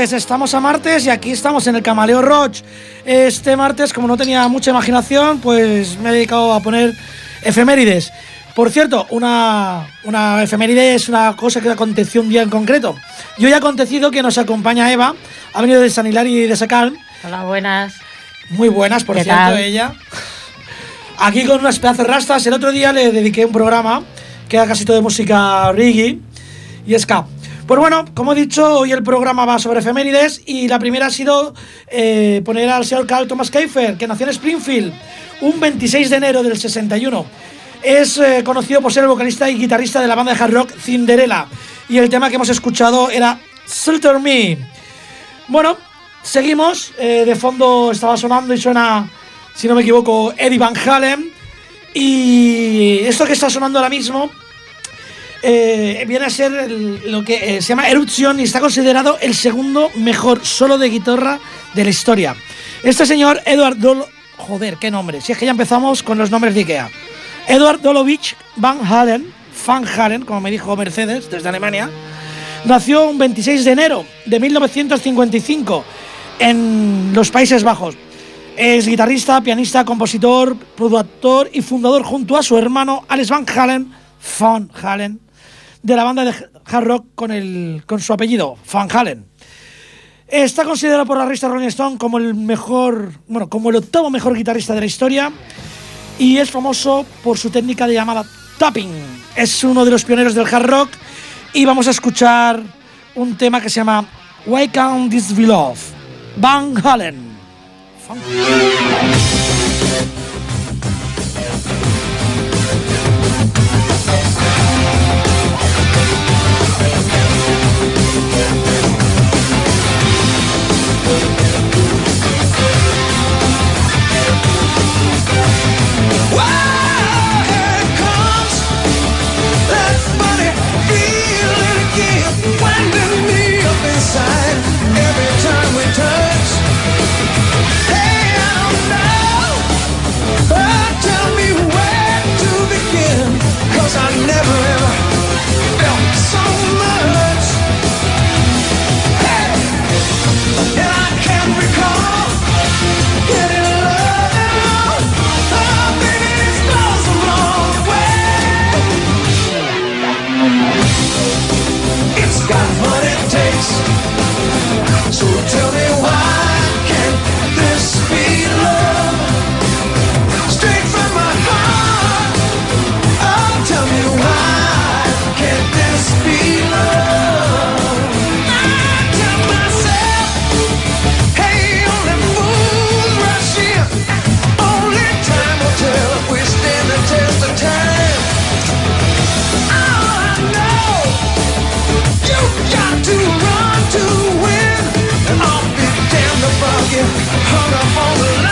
noches, estamos a martes y aquí estamos en el Camaleo Roach. Este martes, como no tenía mucha imaginación, pues me he dedicado a poner efemérides. Por cierto, una, una efeméride es una cosa que aconteció un día en concreto. Y hoy ha acontecido que nos acompaña Eva, ha venido de San Hilari y de Sacal. Hola, buenas. Muy buenas, por ¿Qué cierto, tal? ella. Aquí con unas pedazos rastas. El otro día le dediqué un programa que era casi todo de música reggae y ska. Pues bueno, como he dicho, hoy el programa va sobre efemérides y la primera ha sido eh, poner al señor Carl Thomas Keifer, que nació en Springfield un 26 de enero del 61. Es eh, conocido por ser el vocalista y guitarrista de la banda de hard rock Cinderella. Y el tema que hemos escuchado era Shelter Me. Bueno, seguimos. Eh, de fondo estaba sonando y suena, si no me equivoco, Eddie Van Halen. Y esto que está sonando ahora mismo eh, viene a ser lo que eh, se llama Eruption y está considerado el segundo mejor solo de guitarra de la historia. Este señor, Edward Dol... Joder, qué nombre. Si es que ya empezamos con los nombres de Ikea. Edward Dolovich Van Halen, Van Halen, como me dijo Mercedes, desde Alemania, nació un 26 de enero de 1955 en los Países Bajos. Es guitarrista, pianista, compositor, productor y fundador junto a su hermano Alex Van Halen, Van Halen, de la banda de hard rock con, el, con su apellido, Van Halen. Está considerado por la revista Rolling Stone como el mejor, bueno, como el octavo mejor guitarrista de la historia y es famoso por su técnica de llamada tapping. Es uno de los pioneros del hard rock y vamos a escuchar un tema que se llama Why Can't This Be Love? Van Halen. get hung up on the line.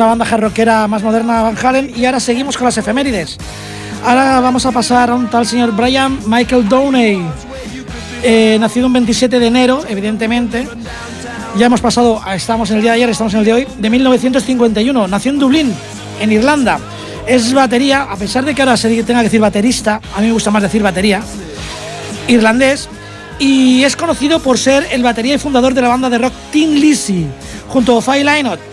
Una banda rockera más moderna, Van Halen, y ahora seguimos con las efemérides. Ahora vamos a pasar a un tal señor Brian Michael Downey, eh, nacido un 27 de enero, evidentemente. Ya hemos pasado, estamos en el día de ayer, estamos en el de hoy, de 1951. Nació en Dublín, en Irlanda. Es batería, a pesar de que ahora se tenga que decir baterista, a mí me gusta más decir batería, irlandés, y es conocido por ser el batería y fundador de la banda de rock Tin Lizzy, junto a Fay Lynott.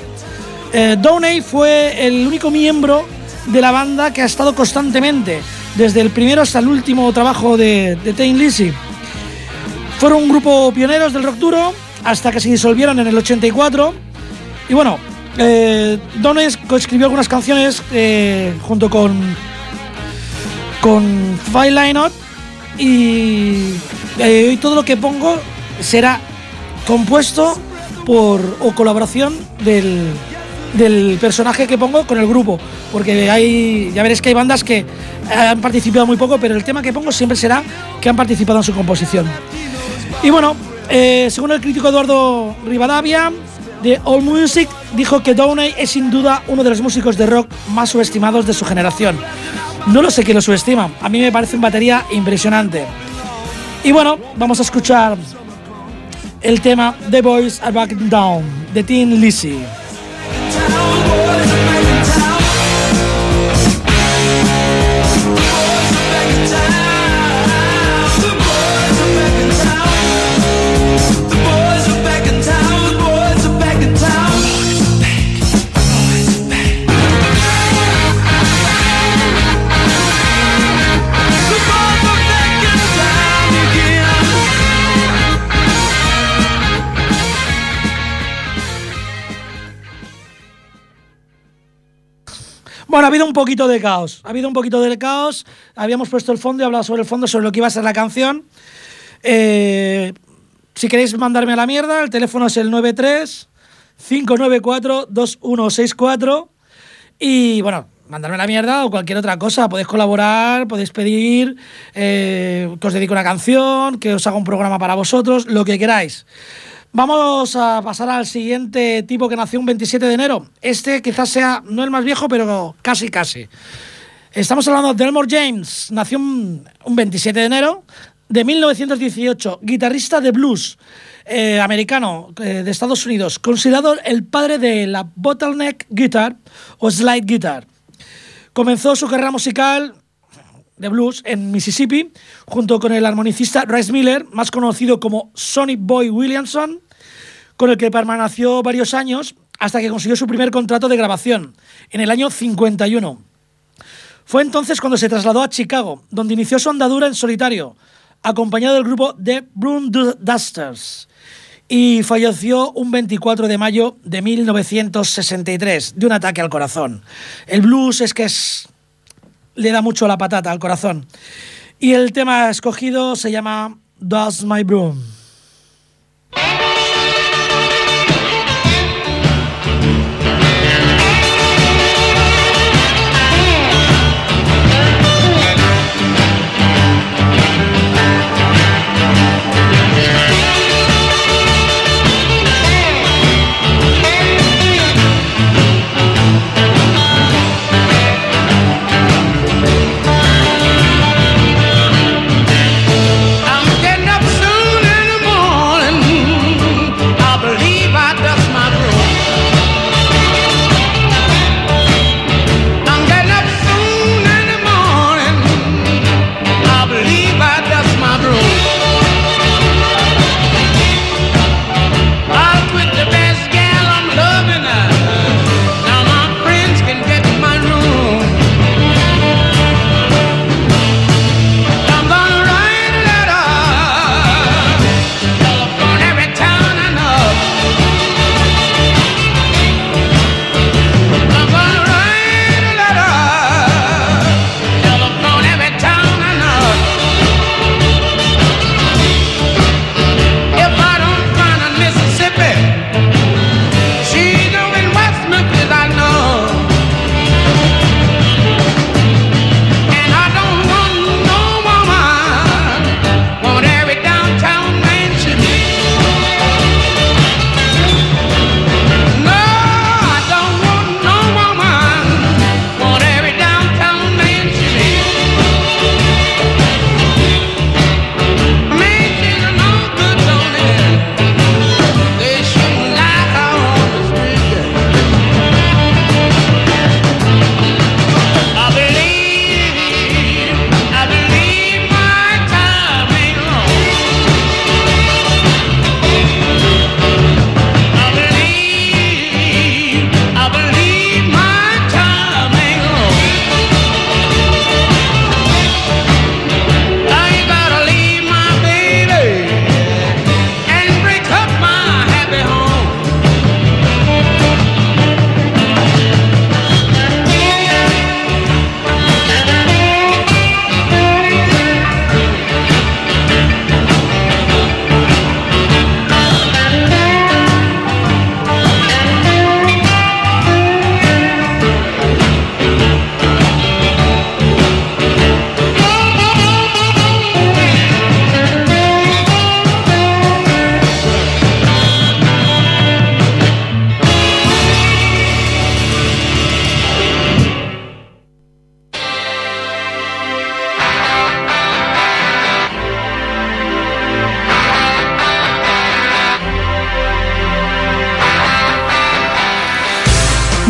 Eh, Downey fue el único miembro de la banda que ha estado constantemente, desde el primero hasta el último trabajo de, de Tin Lizzy. Fueron un grupo pioneros del rock duro hasta que se disolvieron en el 84. Y bueno, eh, Downey escribió algunas canciones eh, junto con, con Fay Lynott y eh, y todo lo que pongo será compuesto por o colaboración del, del personaje que pongo con el grupo, porque hay, ya veréis que hay bandas que han participado muy poco, pero el tema que pongo siempre será que han participado en su composición. Y bueno, eh, según el crítico Eduardo Rivadavia de All Music, dijo que Downey es sin duda uno de los músicos de rock más subestimados de su generación. No lo sé quién lo subestima, a mí me parece un batería impresionante. Y bueno, vamos a escuchar el tema The Boys Are Back Down de Teen Lizzy. Bueno, ha habido un poquito de caos. Ha habido un poquito de caos. Habíamos puesto el fondo y hablado sobre el fondo, sobre lo que iba a ser la canción. Eh, si queréis mandarme a la mierda, el teléfono es el 93 594 2164. Y bueno, mandarme a la mierda o cualquier otra cosa. Podéis colaborar, podéis pedir eh, que os dedique una canción, que os haga un programa para vosotros, lo que queráis. Vamos a pasar al siguiente tipo que nació un 27 de enero. Este quizás sea no el más viejo, pero casi casi. Estamos hablando de Elmore James. Nació un, 27 de enero de 1918. Guitarrista de blues eh, americano eh, de Estados Unidos. Considerado el padre de la bottleneck guitar o slide guitar. Comenzó su carrera musical de blues en Mississippi, junto con el armonicista Rice Miller, más conocido como Sonny Boy Williamson, con el que permaneció varios años hasta que consiguió su primer contrato de grabación, en el año 51. Fue entonces cuando se trasladó a Chicago, donde inició su andadura en solitario, acompañado del grupo The Broom Dusters, y falleció un 24 de mayo de 1963 de un ataque al corazón. El blues es que es le da mucho la patata al corazón. Y el tema escogido se llama Does My Broom.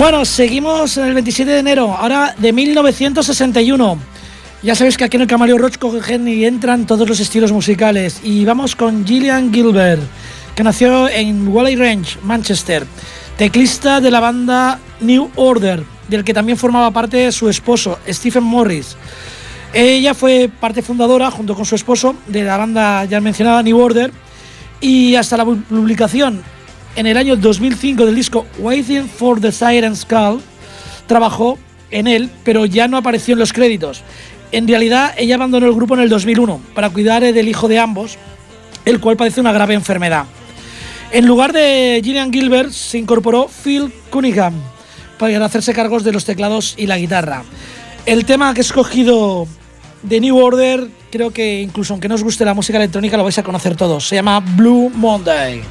Bueno, seguimos en el 27 de enero, ahora de 1961. Ya sabéis que aquí en el Camaleo Roach cogen y entran todos los estilos musicales. Y vamos con Gillian Gilbert, que nació en Wally Range, Manchester, teclista de la banda New Order, del que también formaba parte su esposo, Stephen Morris. Ella fue parte fundadora, junto con su esposo, de la banda ya mencionada New Order, y hasta la publicación en el año 2005 del disco Waiting for the Siren's Call, trabajó en él, pero ya no apareció en los créditos. En realidad, ella abandonó el grupo en el 2001 para cuidar del hijo de ambos, el cual padece una grave enfermedad. En lugar de Gillian Gilbert se incorporó Phil Cunningham para hacerse cargos de los teclados y la guitarra. El tema que he escogido de New Order, creo que incluso aunque no os guste la música electrónica lo vais a conocer todos. Se llama Blue Monday.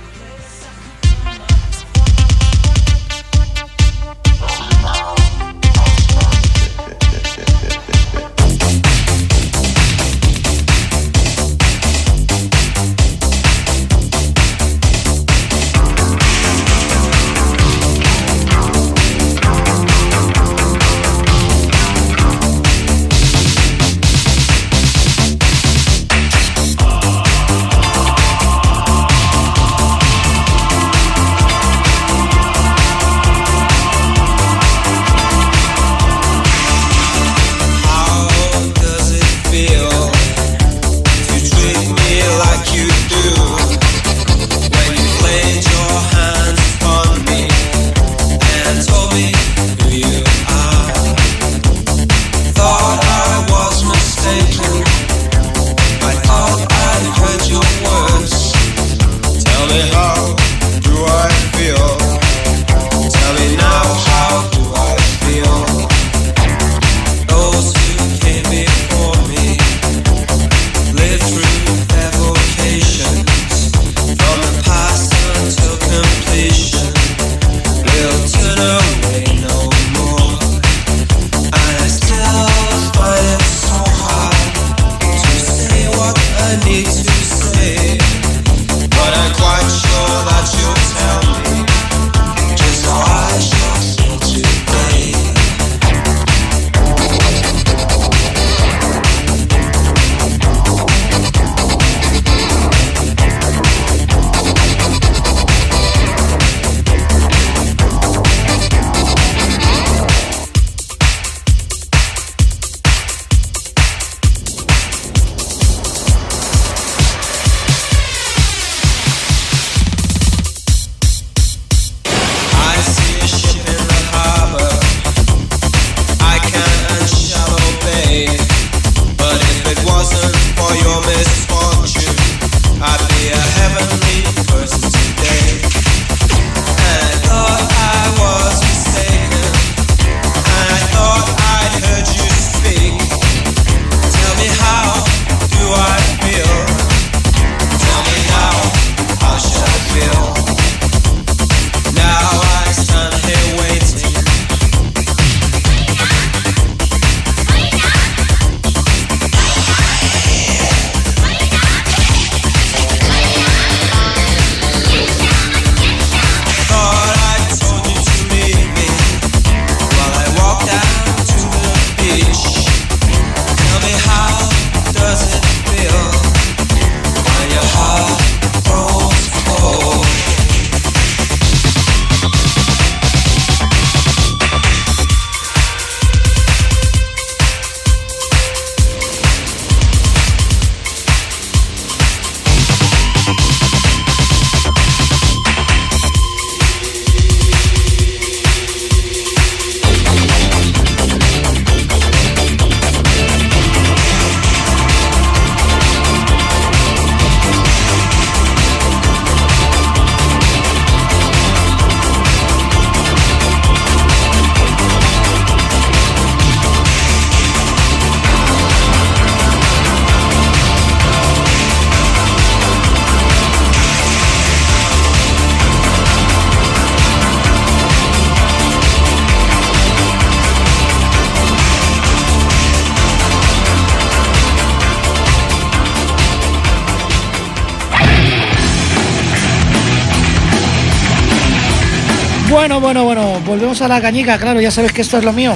Bueno, bueno, bueno, volvemos a la cañica, claro, ya sabes que esto es lo mío.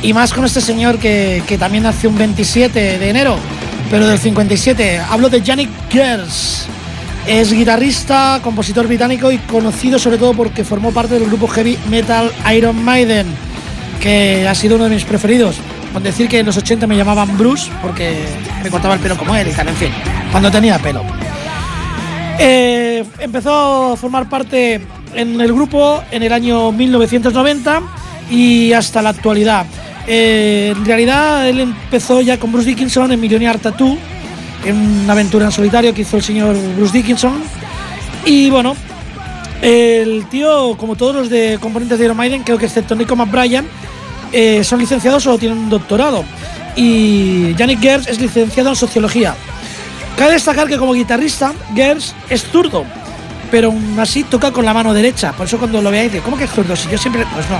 Y más con este señor que, que también nació un 27 de enero, pero del 57. Hablo de Yannick Gers. Es guitarrista, compositor británico y conocido sobre todo porque formó parte del grupo heavy metal Iron Maiden, que ha sido uno de mis preferidos. Con decir que en los 80 me llamaban Bruce porque me cortaba el pelo como él y en fin, cuando tenía pelo. Eh, empezó a formar parte en el grupo en el año 1990 y hasta la actualidad. Eh, en realidad él empezó ya con Bruce Dickinson en Millionaire Tattoo en una aventura en solitario que hizo el señor Bruce Dickinson. Y bueno, el tío, como todos los de componentes de Iron Maiden, creo que excepto Nico McBrien, eh, son licenciados o tienen un doctorado. Y Yannick Gers es licenciado en sociología. Cabe destacar que como guitarrista, Gers es zurdo, pero aún así toca con la mano derecha. Por eso cuando lo veáis, ¿cómo que es zurdo? Si yo siempre. Pues no.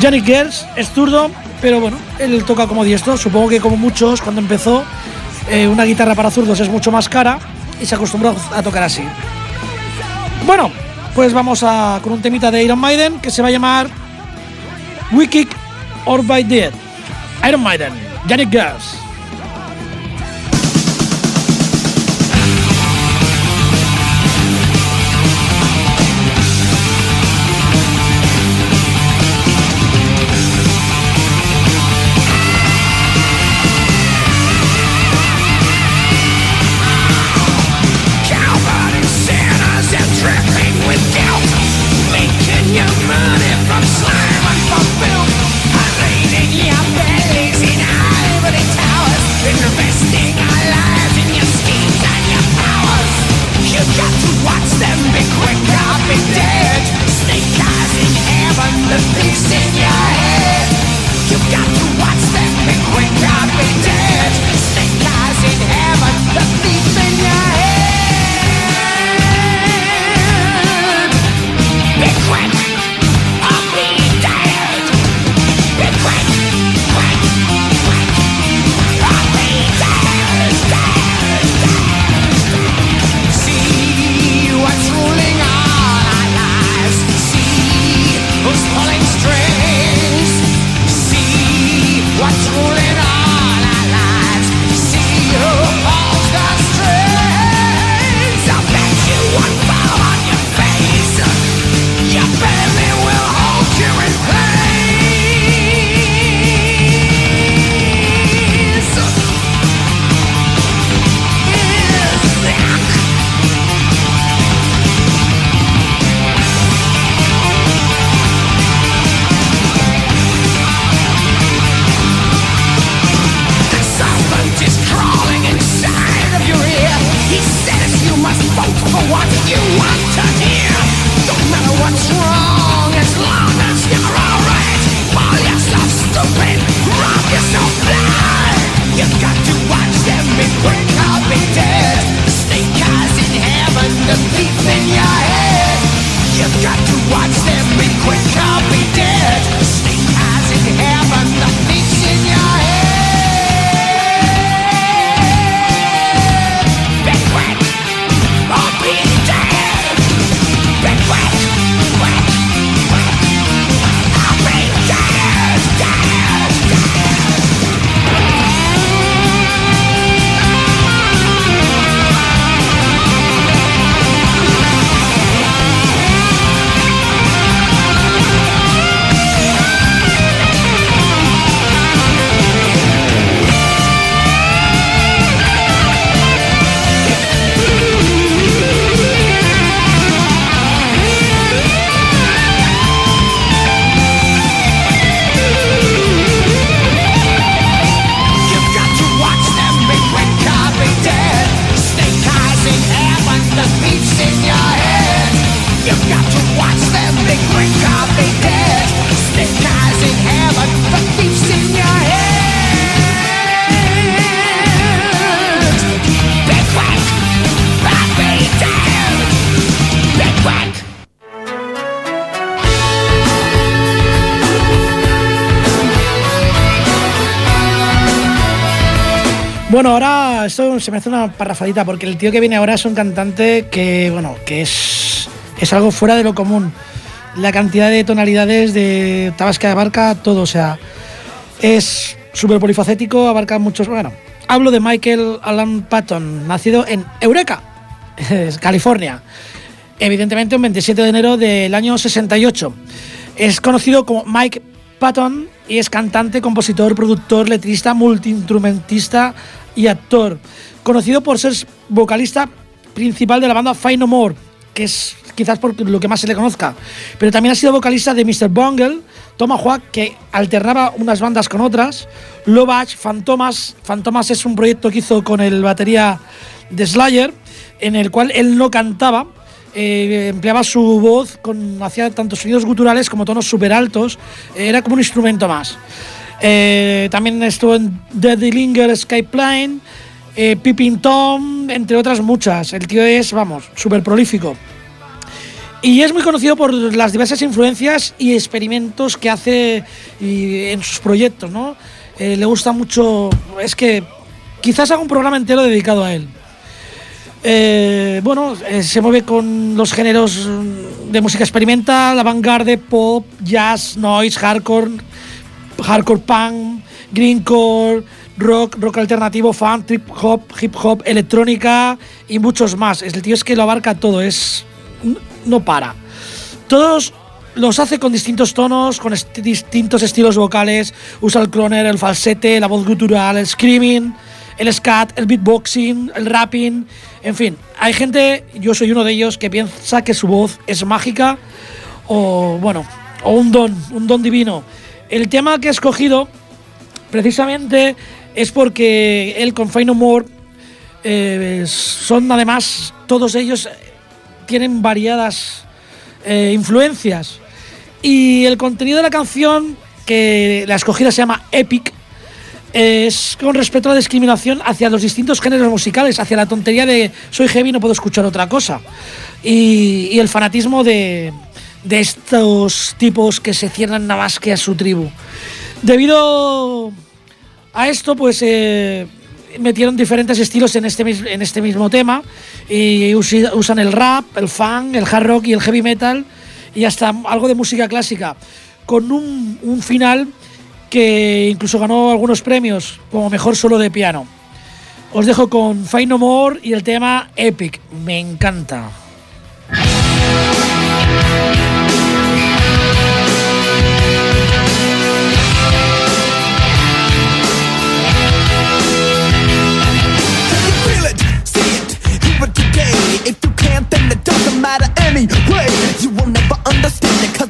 Yannick Gers es zurdo, pero bueno, él toca como diestro. Supongo que como muchos, cuando empezó, eh, una guitarra para zurdos es mucho más cara y se acostumbró a tocar así. Bueno, pues vamos a, con un temita de Iron Maiden que se va a llamar We Kick or By Dead. Iron Maiden, Yannick Gers. Bueno, ahora esto se me hace una parrafadita porque el tío que viene ahora es un cantante que, bueno, que es, es algo fuera de lo común. la cantidad de tonalidades de tabas que abarca todo, o sea, es súper polifacético, abarca muchos. Bueno, hablo de Michael Alan Patton, nacido en Eureka, California, evidentemente un 27 de enero del año 68. Es conocido como Mike Patton y es cantante, compositor, productor, letrista, multiinstrumentista y actor. Conocido por ser vocalista principal de la banda Fine No More, que es quizás por lo que más se le conozca. Pero también ha sido vocalista de Mr. Bungle, Tomahawk, que alternaba unas bandas con otras, Lovach, Fantomas. Fantomas es un proyecto que hizo con el batería de Slayer, en el cual él no cantaba, eh, empleaba su voz, con, hacía tanto sonidos guturales como tonos súper altos, era como un instrumento más. Eh, también estuvo en Deadly Linger, Skyplane, eh, Pippin Tom, entre otras muchas. El tío es, vamos, súper prolífico. Y es muy conocido por las diversas influencias y experimentos que hace en sus proyectos, ¿no? Eh, le gusta mucho. Es que quizás haga un programa entero dedicado a él. Bueno, se mueve con los géneros de música experimental, avant-garde, pop, jazz, noise, hardcore, hardcore punk, greencore, rock, rock alternativo, funk, trip hop, hip hop, electrónica y muchos más. El tío es que lo abarca todo, es no para. Todos los hace con distintos tonos, con distintos estilos vocales. Usa el cloner, el falsete, la voz gutural, el screaming, el scat, el beatboxing, el rapping. En fin, hay gente, yo soy uno de ellos, que piensa que su voz es mágica o, bueno, o un don, un don divino. El tema que he escogido, precisamente, es porque él con Fine No More eh, son además todos ellos tienen variadas eh, influencias. Y el contenido de la canción, que la escogida se llama Epic, es con respecto a la discriminación hacia los distintos géneros musicales, hacia la tontería de soy heavy no puedo escuchar otra cosa. Y, el fanatismo de, de, estos tipos que se cierran nada que a su tribu. Debido a esto, pues eh, metieron diferentes estilos en este, en este mismo tema y usan el rap, el funk, el hard rock y el heavy metal y hasta algo de música clásica con un, un final que incluso ganó algunos premios como mejor solo de piano. Os dejo con Find No More y el tema Epic. Me encanta. Anyway. You will never understand it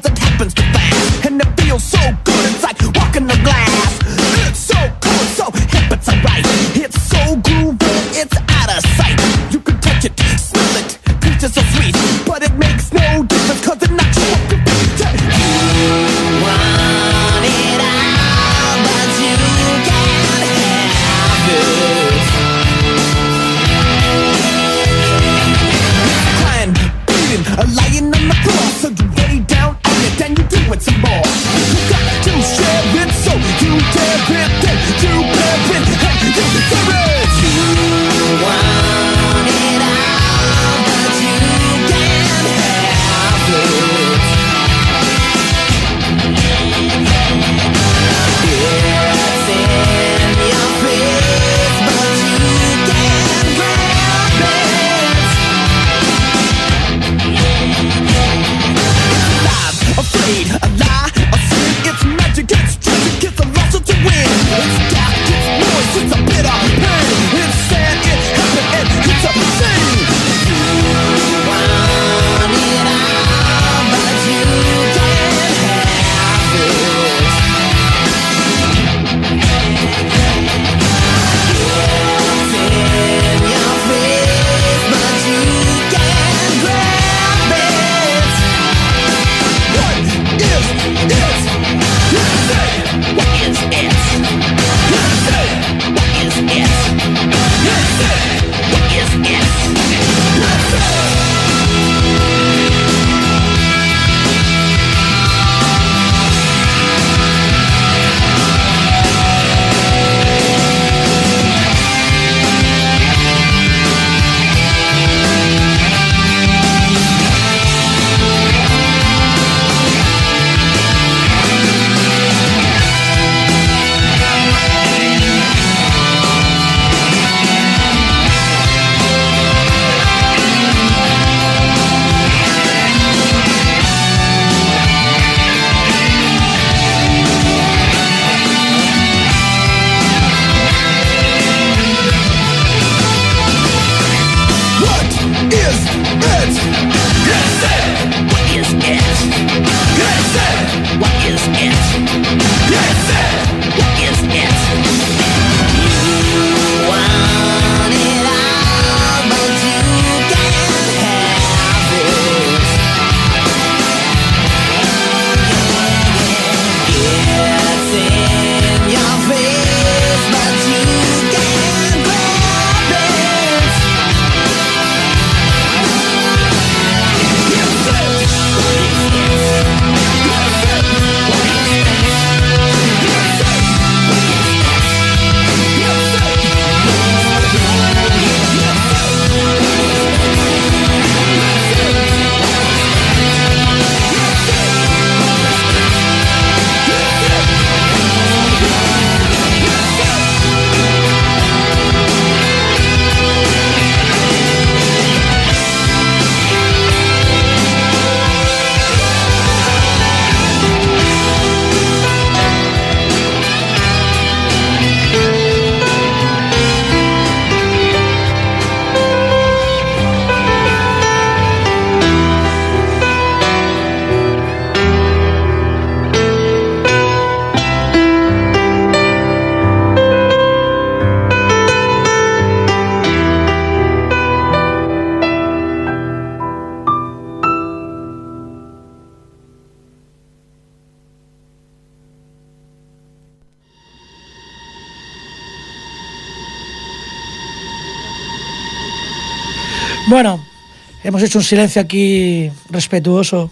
hemos hecho un silencio aquí respetuoso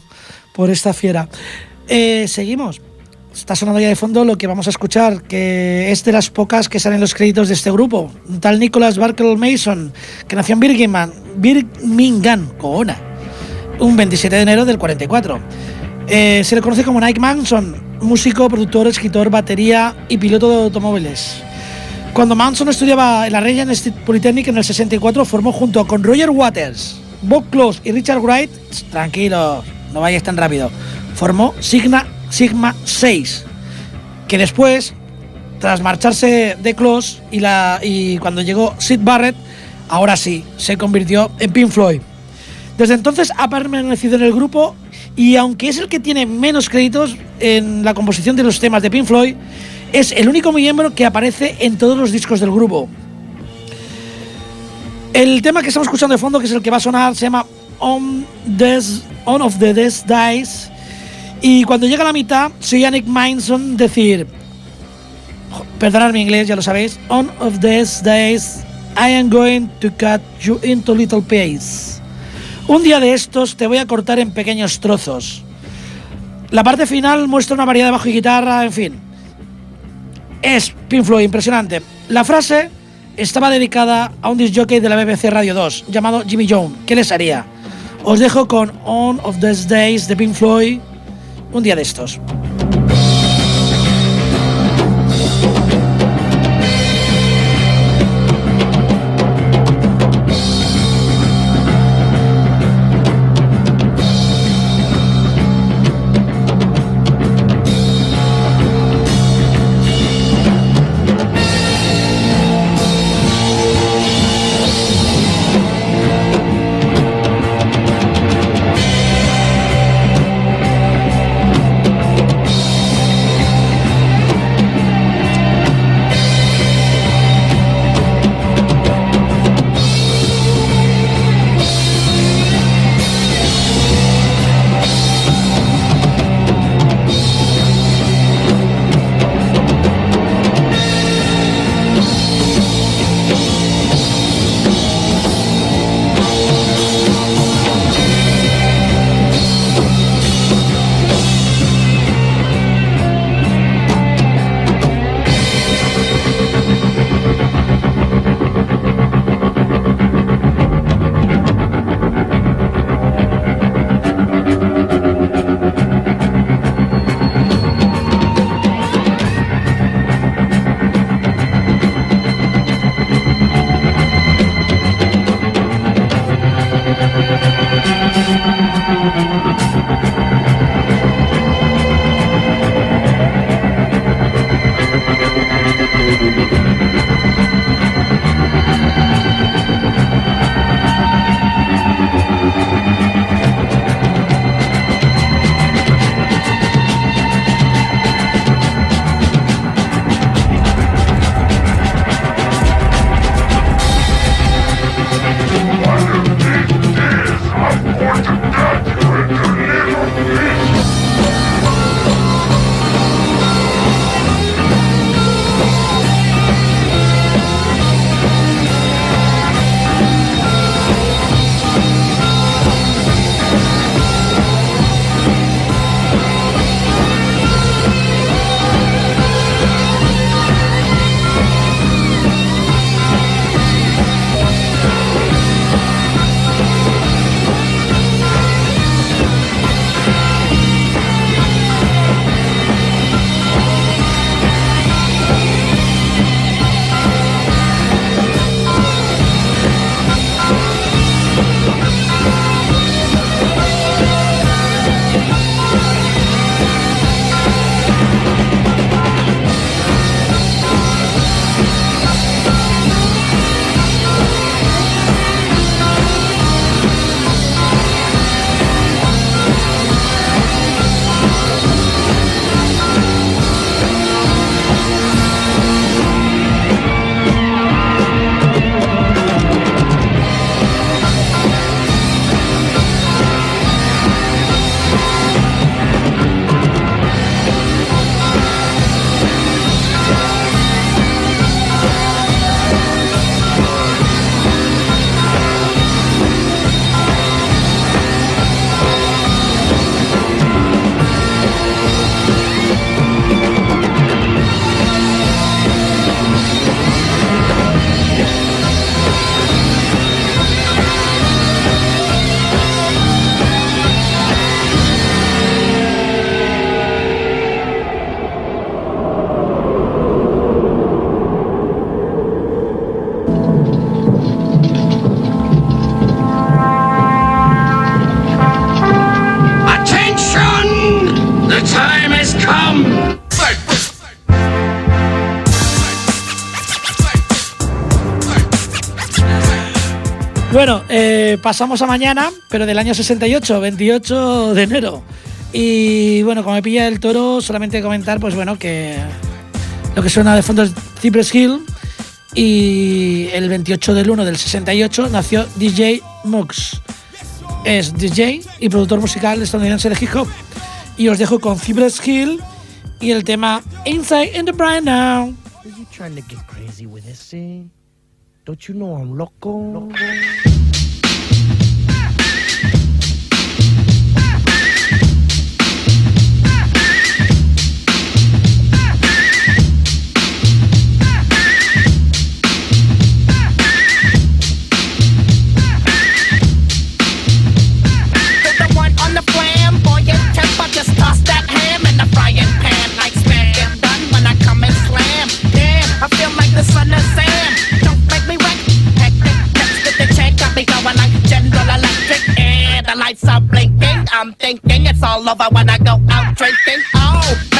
por esta fiera. Eh, seguimos. Está sonando ya de fondo lo que vamos a escuchar, que es de las pocas que salen los créditos de este grupo. Un tal Nicholas Barkle Mason, que nació en Birmingham, Birmingham, Coona, un 27 de enero del 44. Eh, se le conoce como Nike Manson, músico, productor, escritor, batería y piloto de automóviles. Cuando Manson estudiaba en la Regent State Polytechnic en el 64, formó junto con Roger Waters, Bob Close y Richard Wright, tranquilo, no vayáis tan rápido, formó Sigma, Sigma 6, que después, tras marcharse de Close y, la, y cuando llegó Sid Barrett, ahora sí, se convirtió en Pink Floyd. Desde entonces ha permanecido en el grupo y aunque es el que tiene menos créditos en la composición de los temas de Pink Floyd, es el único miembro que aparece en todos los discos del grupo. El tema que estamos escuchando de fondo, que es el que va a sonar, se llama On, On of the Death Dies. Y cuando llega a la mitad, soy Yannick Manson decir, perdonad mi inglés, ya lo sabéis, On of Death Days, I am going to cut you into little pieces. Un día de estos te voy a cortar en pequeños trozos. La parte final muestra una variedad de bajo y guitarra, en fin. Es Pink impresionante. La frase estaba dedicada a un disc jockey de la BBC Radio 2 llamado Jimmy Jones. ¿Qué les haría? Os dejo con On of These Days de Pink Floyd, un día de estos. Bueno, eh, pasamos a mañana, pero del año 68, 28 de enero. Y bueno, como me pilla el toro, solamente comentar, pues bueno, que lo que suena de fondo es Cypress Hill. Y el 28 del 1 del 68 nació DJ Mux. Es DJ y productor musical estadounidense de hip hop. Y os dejo con Cypress Hill y el tema Inside in the Brain Now. Don't you know I'm loco? loco. It's all over when I go out drinking. Oh,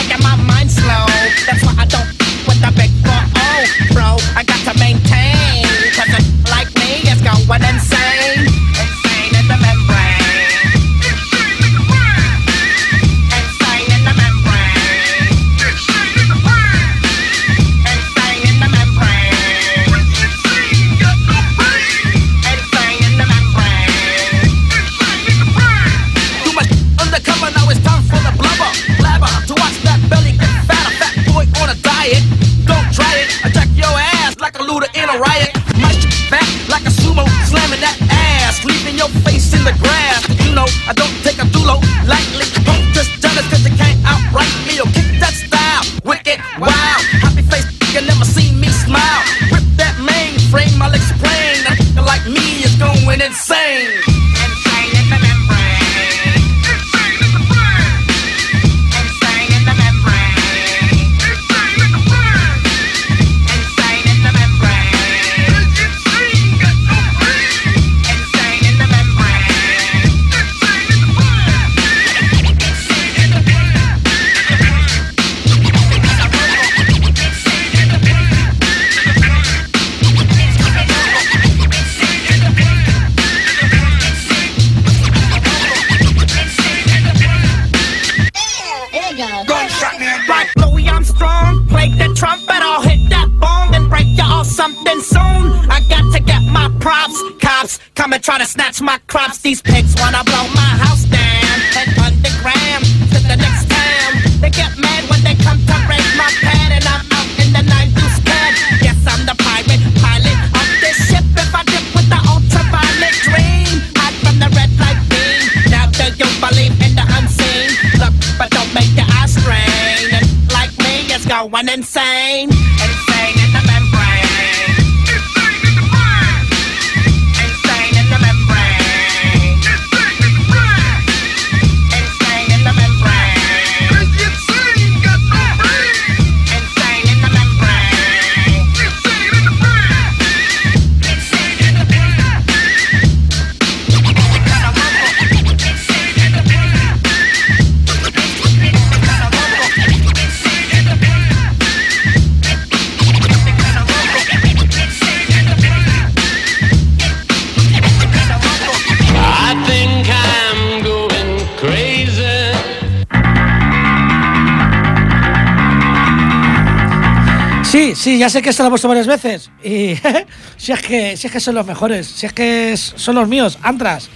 ya sé que esto lo he puesto varias veces. Y si, es que, si es que son los mejores, si es que son los míos, Antras.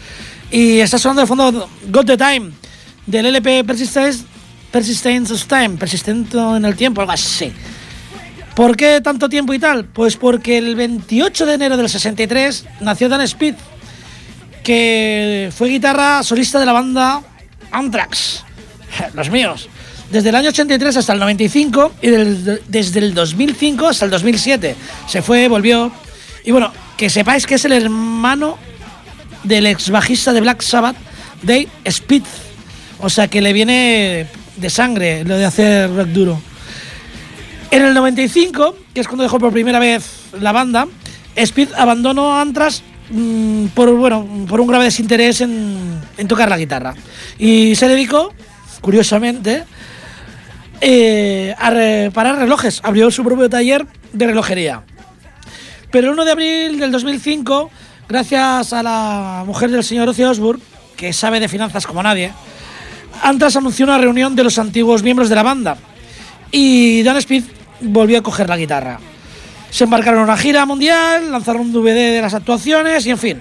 Y está sonando de fondo Got the Time, del LP Persistence, Persistence of Time, persistente en el tiempo, algo así. ¿Por qué tanto tiempo y tal? Pues porque el 28 de enero del 63 nació Dan Speed, que fue guitarra solista de la banda Anthrax, los míos, desde el año 83 hasta el 95 y del- desde el 2005 hasta el 2007. Se fue, volvió. Y bueno, que sepáis que es el hermano del ex bajista de Black Sabbath, Dave Speed. O sea que le viene de sangre lo de hacer rock duro. En el 95, que es cuando dejó por primera vez la banda, Speed abandonó Antras mm, por, bueno, por un grave desinterés en tocar la guitarra. Y se dedicó, curiosamente, eh, a reparar relojes. Abrió su propio taller de relojería. Pero el 1 de abril del 2005 gracias a la mujer del señor Ozzy Osbourne, que sabe de finanzas como nadie, Antras anunció una reunión de los antiguos miembros de la banda y Dan Speed volvió a coger la guitarra. Se embarcaron en una gira mundial, lanzaron un DVD de las actuaciones y en fin.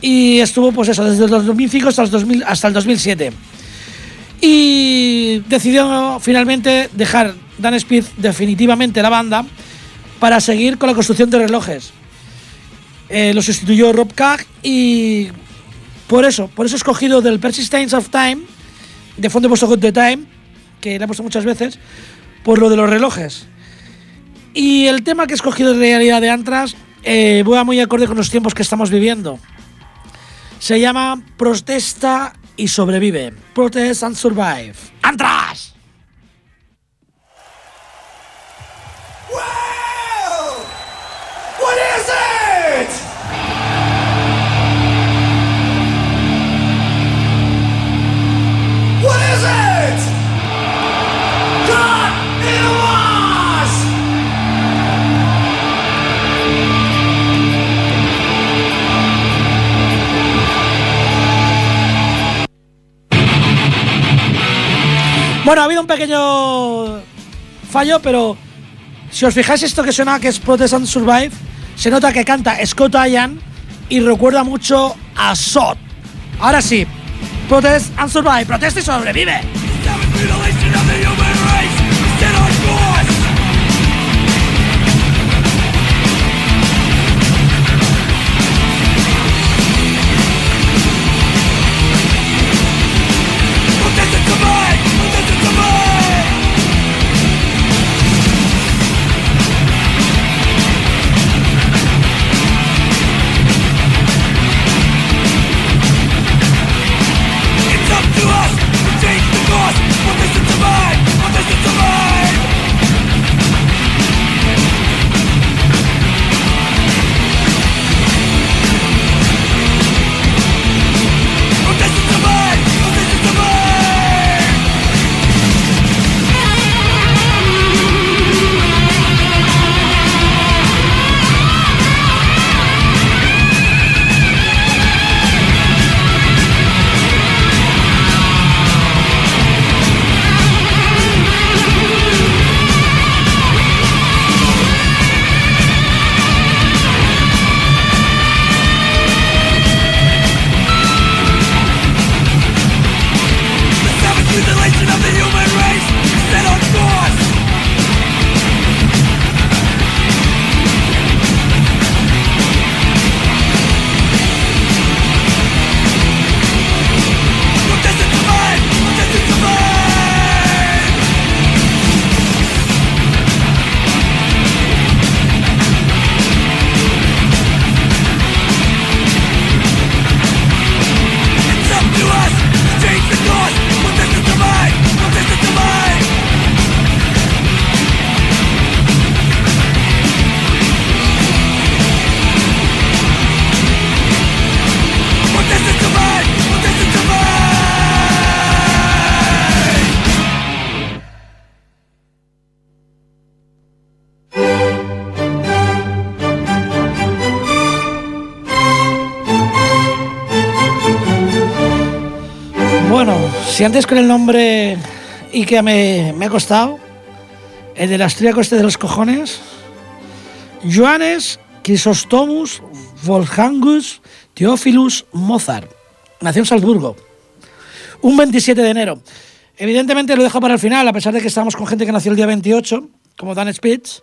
Y estuvo pues eso, desde el 2005 hasta el, 2000 hasta el 2007. Y decidió finalmente dejar Dan Speed definitivamente la banda para seguir con la construcción de relojes. Eh, lo sustituyó Rob Cag y por eso, por eso he escogido del Persistence of Time, de fondo he puesto Good the Time, que le he puesto muchas veces, por lo de los relojes. Y el tema que he escogido en realidad de Antras eh, va muy acorde con los tiempos que estamos viviendo. Se llama Protesta y sobrevive. Protest and Survive. ¡Antras! Bueno, ha habido un pequeño fallo, pero si os fijáis esto que suena que es Protest and Survive, se nota que canta Scott Ian y recuerda mucho a Sot. Ahora sí, Protest and Survive, protesta y sobrevive. Si antes con el nombre que me, me ha costado, el del austríaco este de los cojones, Johannes Chrysostomus Wolfgangus Theophilus Mozart, nació en Salzburgo, un 27 de enero. Evidentemente lo dejo para el final, a pesar de que estamos con gente que nació el día 28, como Dan Spitz,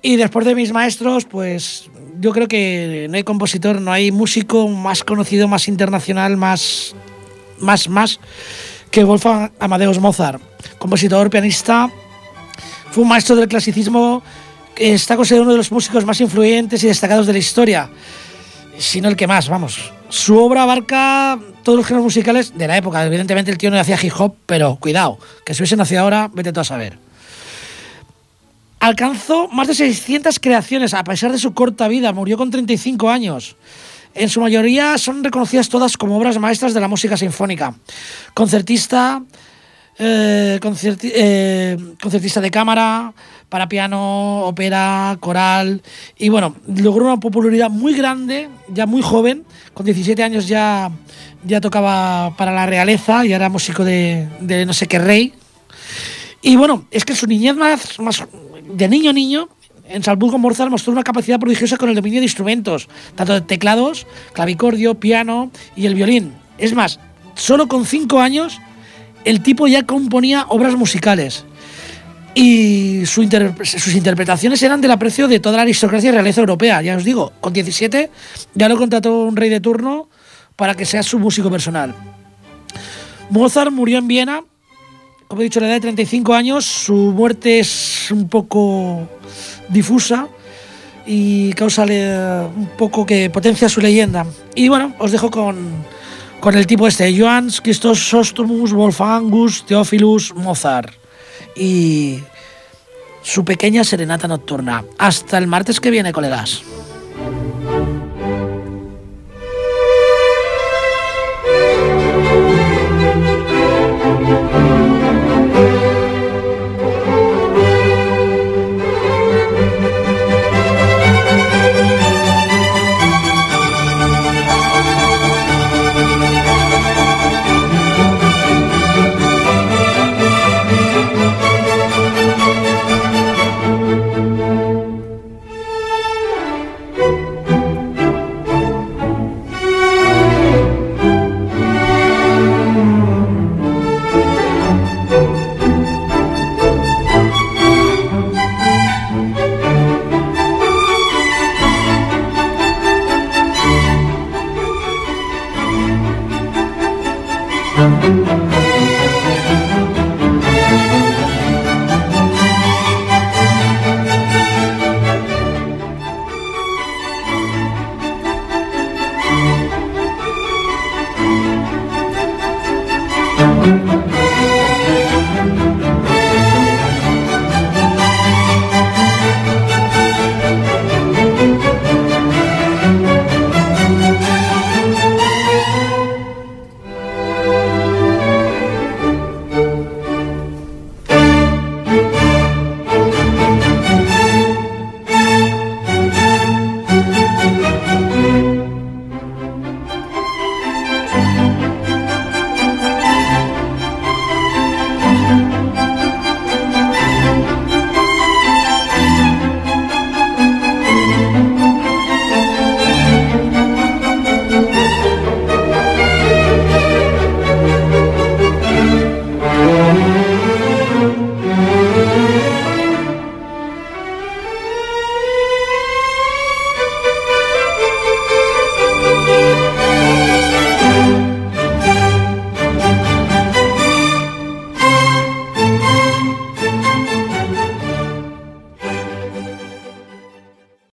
y después de mis maestros, pues yo creo que no hay compositor, no hay músico más conocido, más internacional, más más, más que Wolfgang Amadeus Mozart, compositor, pianista, fue un maestro del clasicismo, que está considerado uno de los músicos más influyentes y destacados de la historia, si no el que más, vamos. Su obra abarca todos los géneros musicales de la época. Evidentemente el tío no hacía hip hop, pero cuidado, que si hubiese nacido ahora, vete tú a saber. Alcanzó más de 600 creaciones a pesar de su corta vida, murió con 35 años. En su mayoría son reconocidas todas como obras maestras de la música sinfónica. Concertista, eh, eh, concertista de cámara, para piano, ópera, coral. Y bueno, logró una popularidad muy grande, ya muy joven. Con 17 años ya, ya tocaba para la realeza y era músico de, de no sé qué rey. Y bueno, es que su niñez más, más de niño a niño, en Salzburgo Mozart mostró una capacidad prodigiosa con el dominio de instrumentos, tanto de teclados, clavicordio, piano y el violín. Es más, solo con cinco años el tipo ya componía obras musicales. Y sus interpretaciones eran del aprecio de toda la aristocracia y realeza europea. Ya os digo, con 17 ya lo contrató un rey de turno para que sea su músico personal. Mozart murió en Viena como he dicho, a la edad de 35 años, su muerte es un poco difusa y causa le- un poco que potencia su leyenda. Y bueno, os dejo con, con el tipo este, Johann Christoph Wolfgangus Theophilus Mozart y su pequeña serenata nocturna. Hasta el martes que viene, colegas.